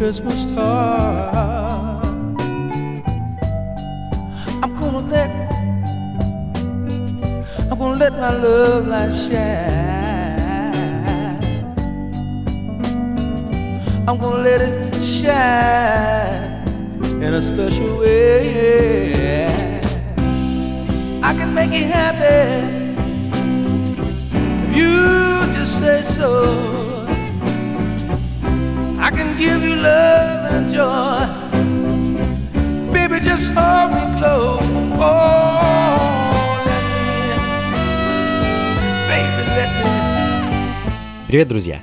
Christmas star. I'm gonna let, I'm gonna let my love light shine. I'm gonna let it shine in a special way. I can make you happy if you just say so. Give you love and joy. Baby, just hold me close. Oh, let me, baby, let me. Привет, друзья!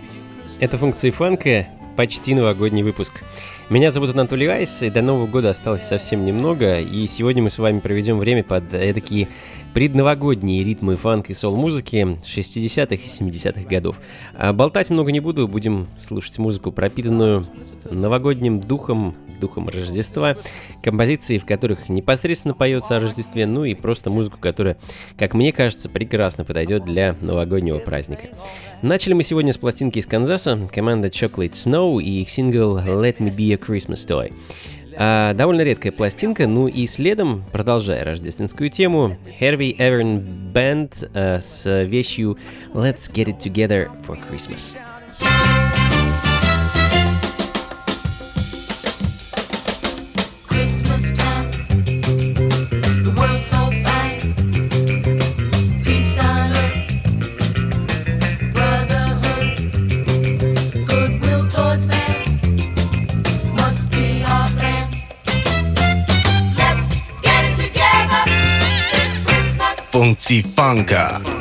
Это функции фанка, почти новогодний выпуск. Меня зовут Анатолий Айс, и до Нового года осталось совсем немного, и сегодня мы с вами проведем время под такие предновогодние ритмы фанк и сол-музыки 60-х и 70-х годов. А болтать много не буду, будем слушать музыку, пропитанную новогодним духом, духом Рождества, композиции, в которых непосредственно поется о Рождестве, ну и просто музыку, которая, как мне кажется, прекрасно подойдет для новогоднего праздника. Начали мы сегодня с пластинки из Канзаса, команда Chocolate Snow и их сингл Let Me Be a Christmas Toy. А, довольно редкая пластинка, ну и следом, продолжая рождественскую тему, Herbie Evern Band а, с вещью Let's Get It Together for Christmas. Bouncy Funka.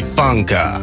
放歌。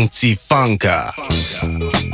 funkcji funka. funka.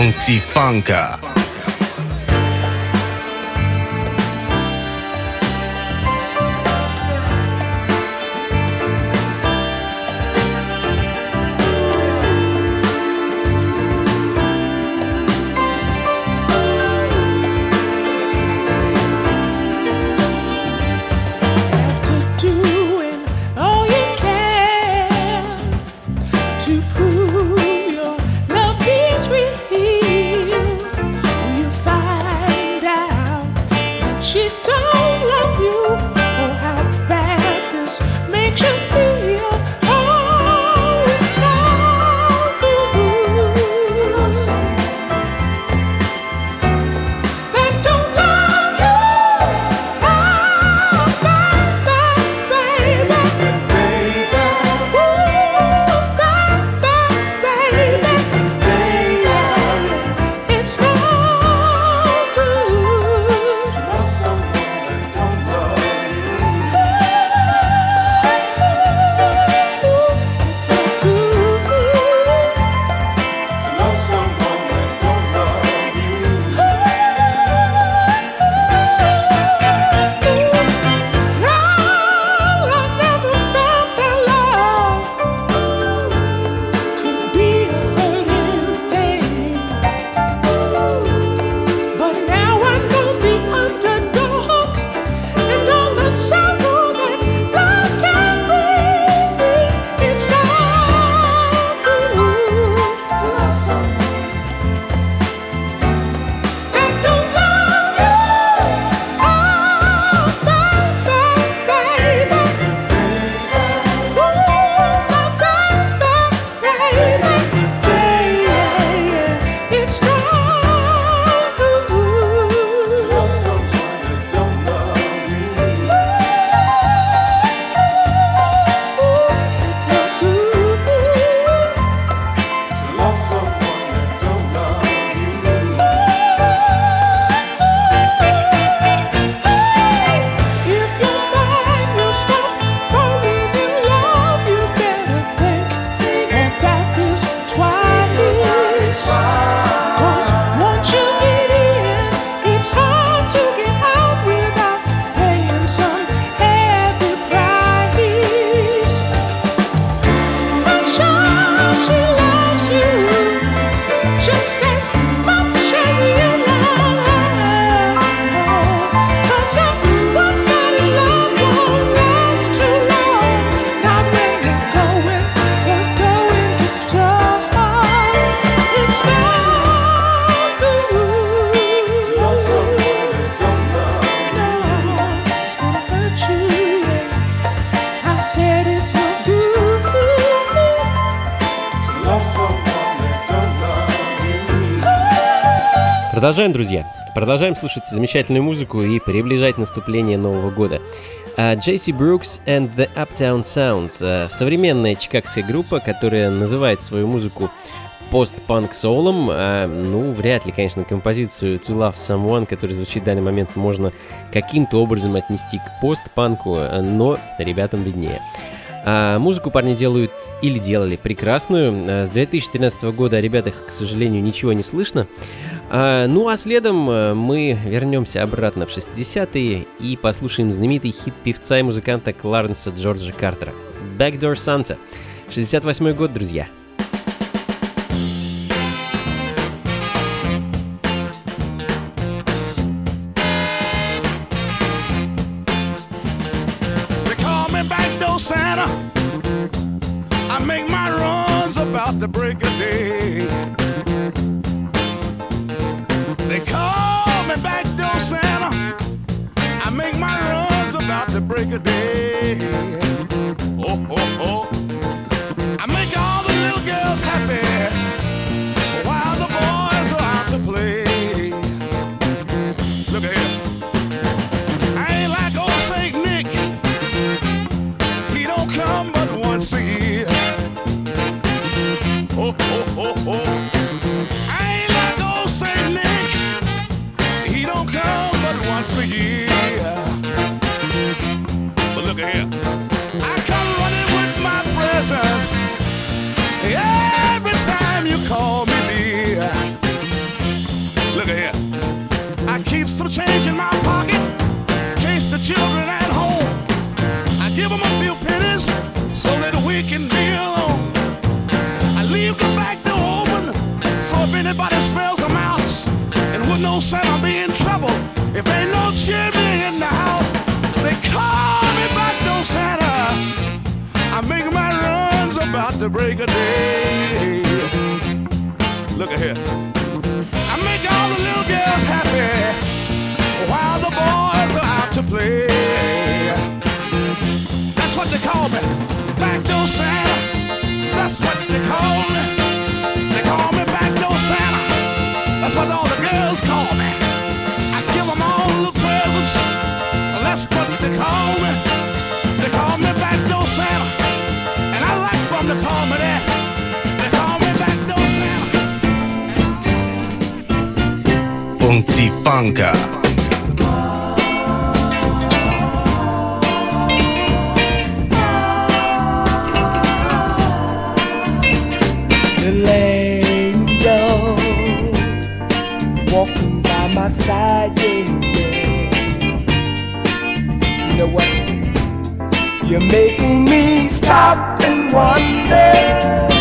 Funky Funka. Продолжаем, друзья. Продолжаем слушать замечательную музыку и приближать наступление Нового года. Джейси Брукс and the Uptown Sound uh, современная чикагская группа, которая называет свою музыку пост-панк соулом. Uh, ну, вряд ли, конечно, композицию To Love Someone, которая звучит в данный момент, можно каким-то образом отнести к пост-панку, но ребятам виднее. А музыку парни делают или делали прекрасную. С 2013 года о ребятах, к сожалению, ничего не слышно. А, ну а следом э, мы вернемся обратно в 60-е и послушаем знаменитый хит певца и музыканта Кларенса Джорджа Картера «Backdoor Santa». 68 год, друзья. could be. Would know Santa be in trouble if no chimney in the house. They call me back door Santa. I make my runs about the break of day. Look at here. I make all the little girls happy while the boys are out to play. That's what they call me, backdoor Santa. That's what they call me. All call me. I all the presents. That's what they call me. They call me Santa. And I to call me that. They call me Santa. Funky Funka. You're making me stop and wonder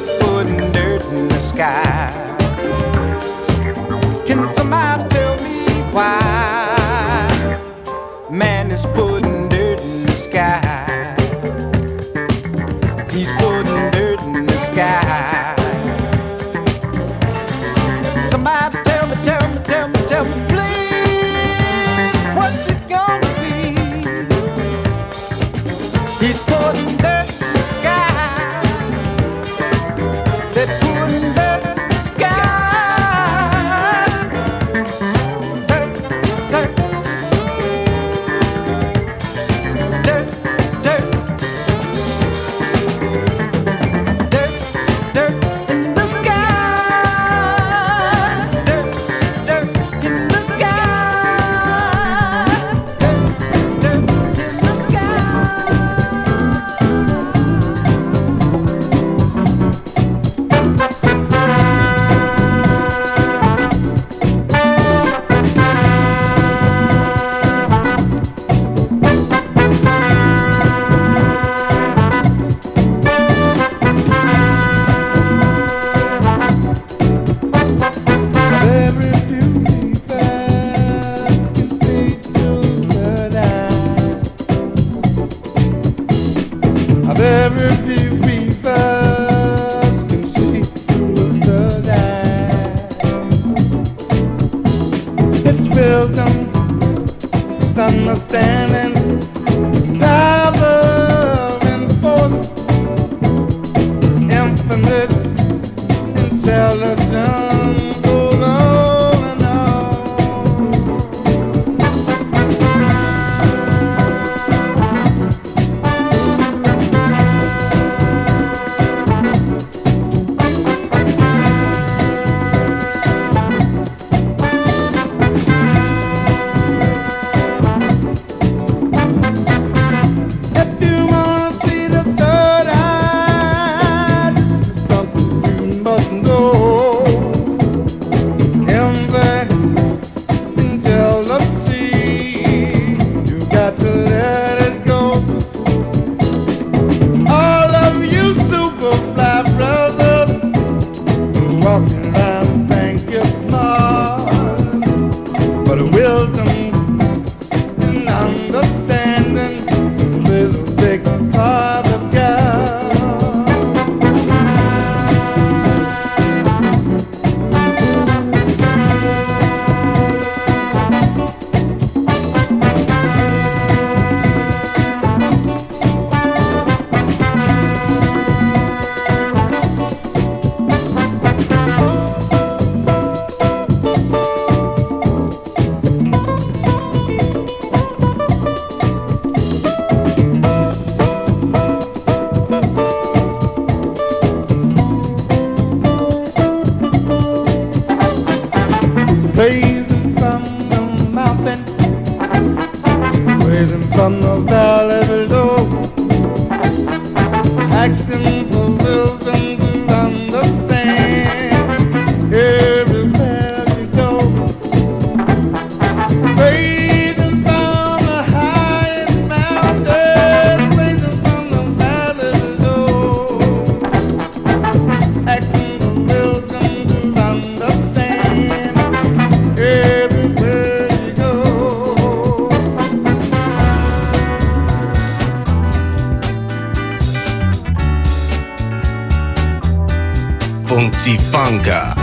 pudding. Blanca.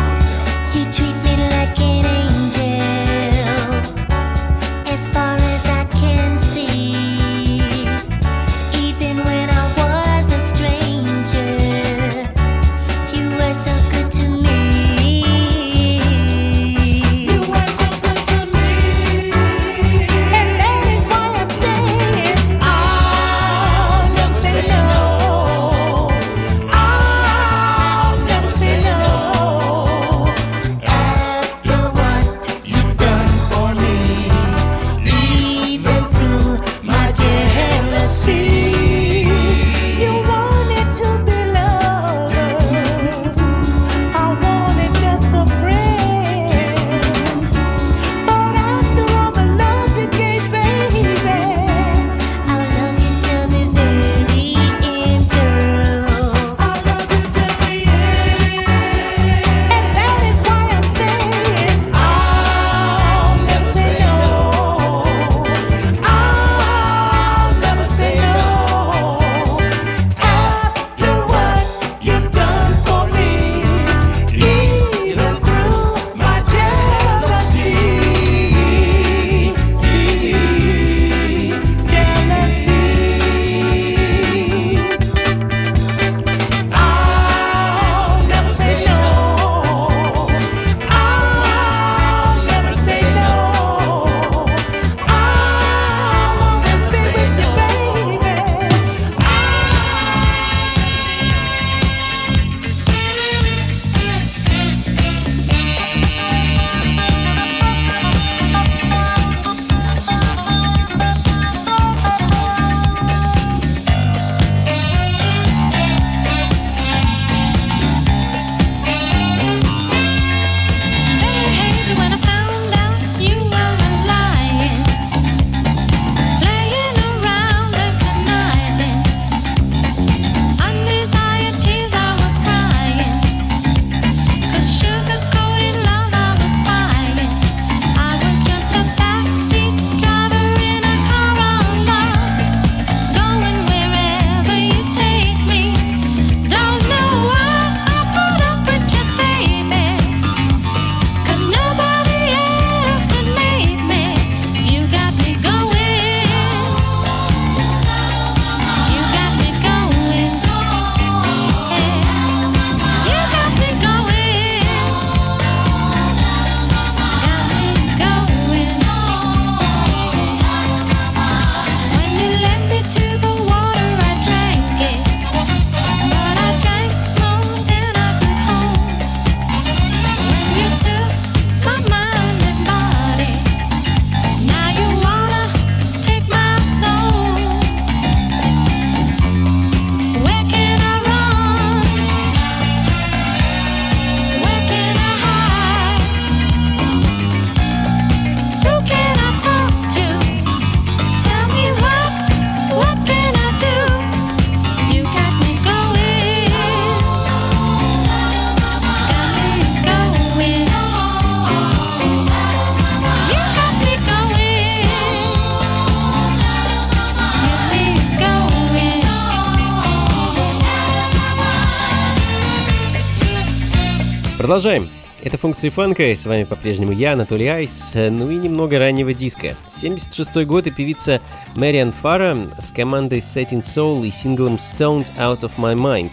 Продолжаем. Это функции фанка, и с вами по-прежнему я, Анатолий Айс, ну и немного раннего диска. 76 год и певица Мэриан Фара с командой Setting Soul и синглом Stoned Out of My Mind.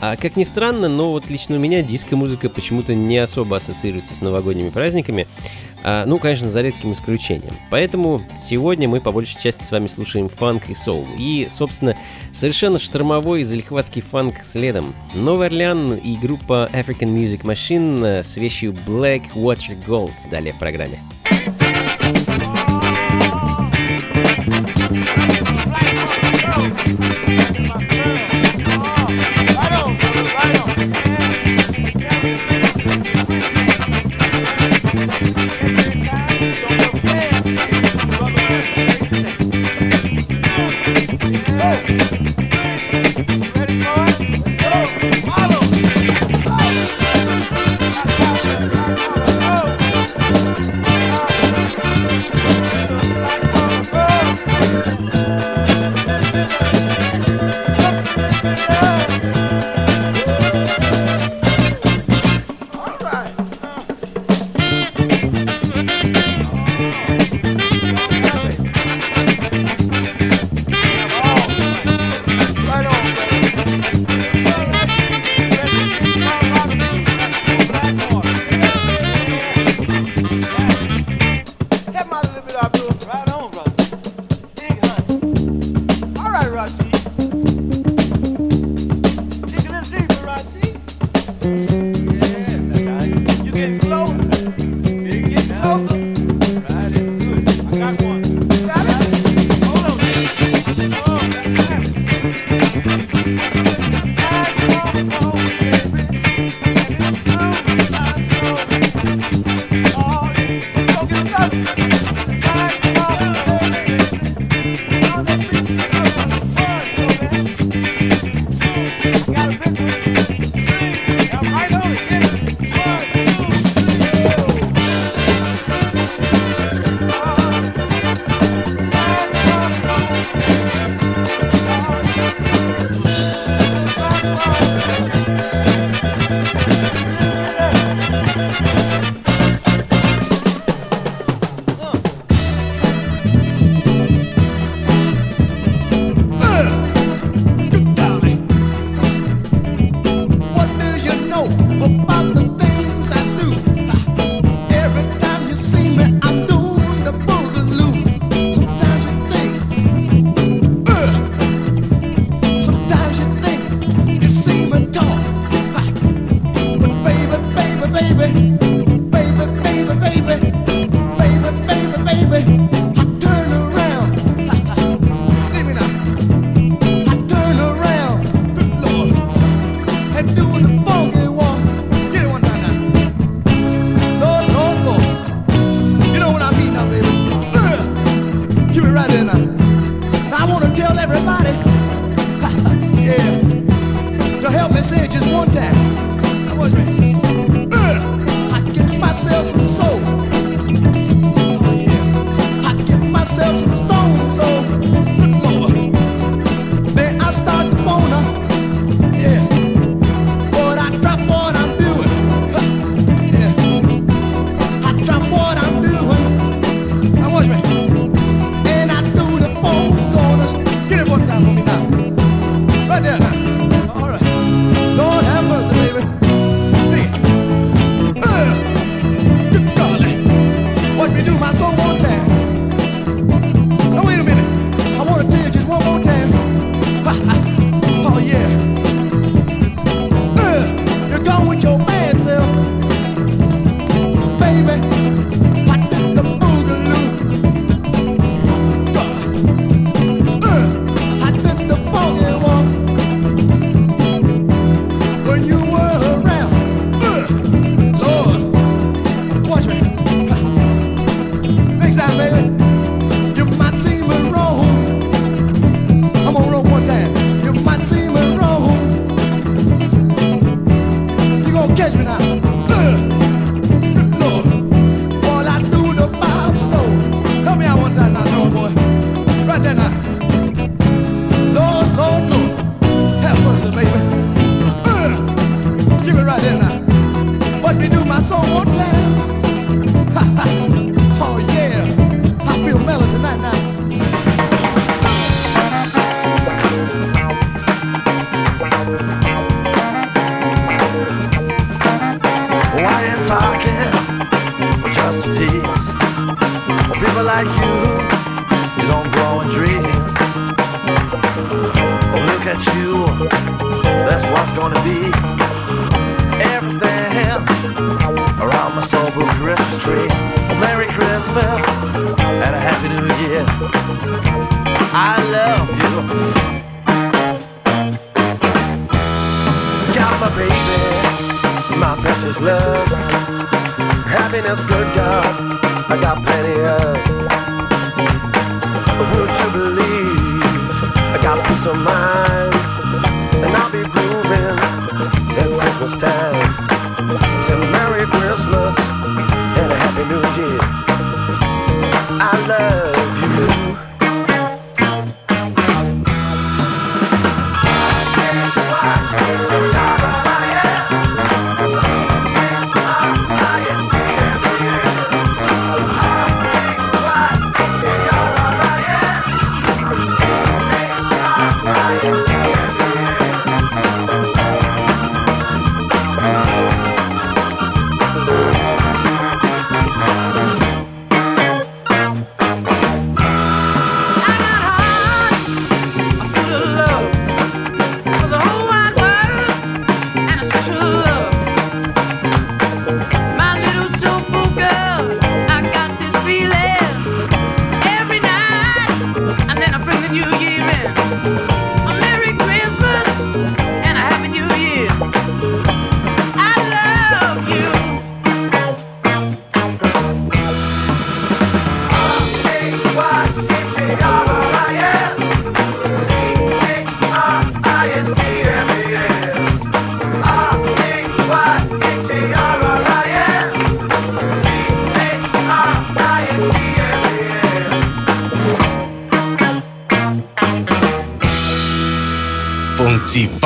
А как ни странно, но вот лично у меня диско-музыка почему-то не особо ассоциируется с новогодними праздниками. А, ну, конечно, за редким исключением. Поэтому сегодня мы по большей части с вами слушаем фанк и соул. И, собственно, совершенно штормовой и залихватский фанк следом. Новый Орлеан и группа African Music Machine с вещью Black Water Gold далее в программе. i Pablo only said just one time. I was, uh, I get myself some soul. like you, you don't grow in dreams. Oh, look at you, that's what's gonna be. Everything around my sober Christmas tree. Merry Christmas and a Happy New Year. I love you. Got my baby, my precious love. Happiness, good God I got plenty of room to believe. I got peace of mind, and I'll be grooving at Christmas time. So Merry Christmas and a Happy New Year. I love.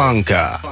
Lanka.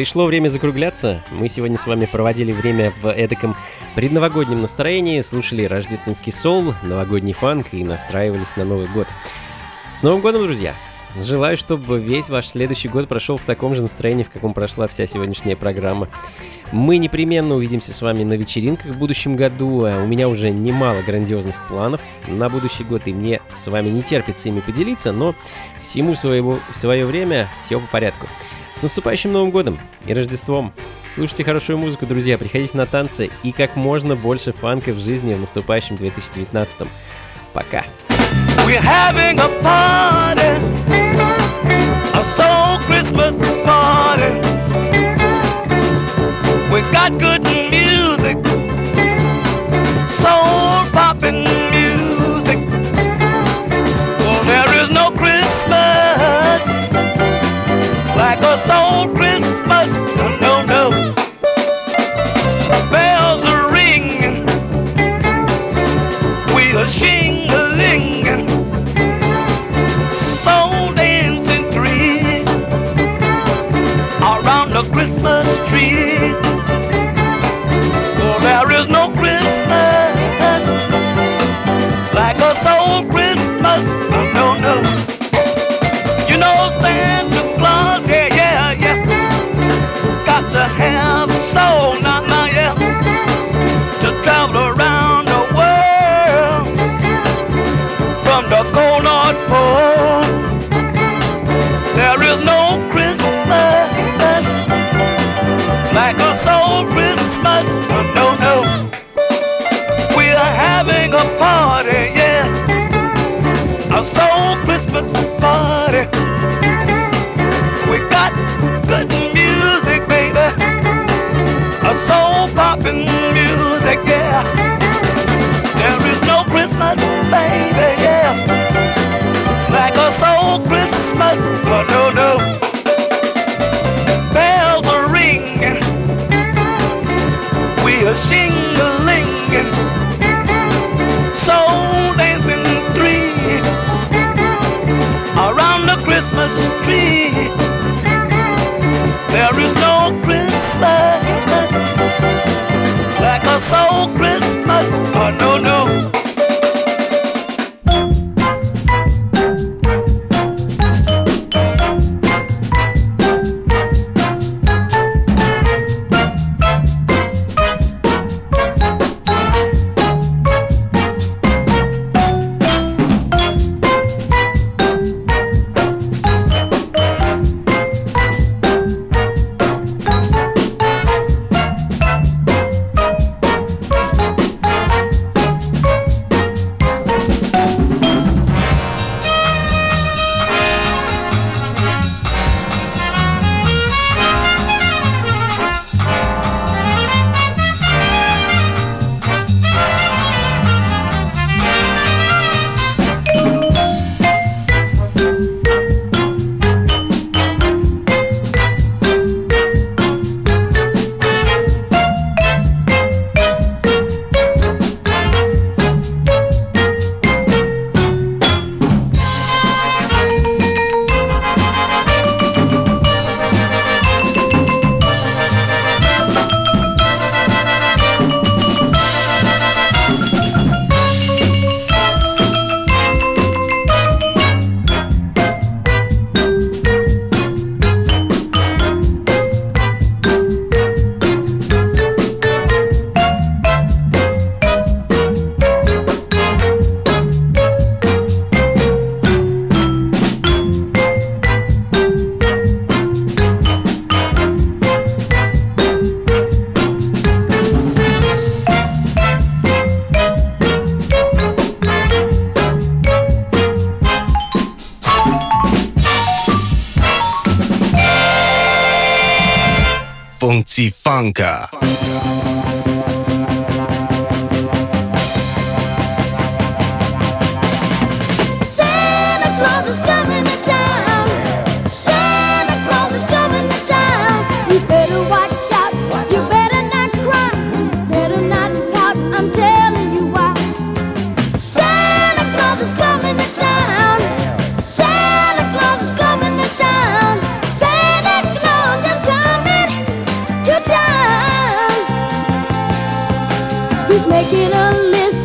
Пришло время закругляться. Мы сегодня с вами проводили время в эдаком предновогоднем настроении, слушали рождественский сол, новогодний фанк и настраивались на Новый год. С Новым годом, друзья! Желаю, чтобы весь ваш следующий год прошел в таком же настроении, в каком прошла вся сегодняшняя программа. Мы непременно увидимся с вами на вечеринках в будущем году. А У меня уже немало грандиозных планов на будущий год, и мне с вами не терпится ими поделиться, но всему своего, свое время все по порядку. С наступающим Новым годом и Рождеством! Слушайте хорошую музыку, друзья, приходите на танцы и как можно больше фанка в жизни в наступающем 2019. Пока! We're having a party, a soul Christmas party. We got good Blanca. He's making a list.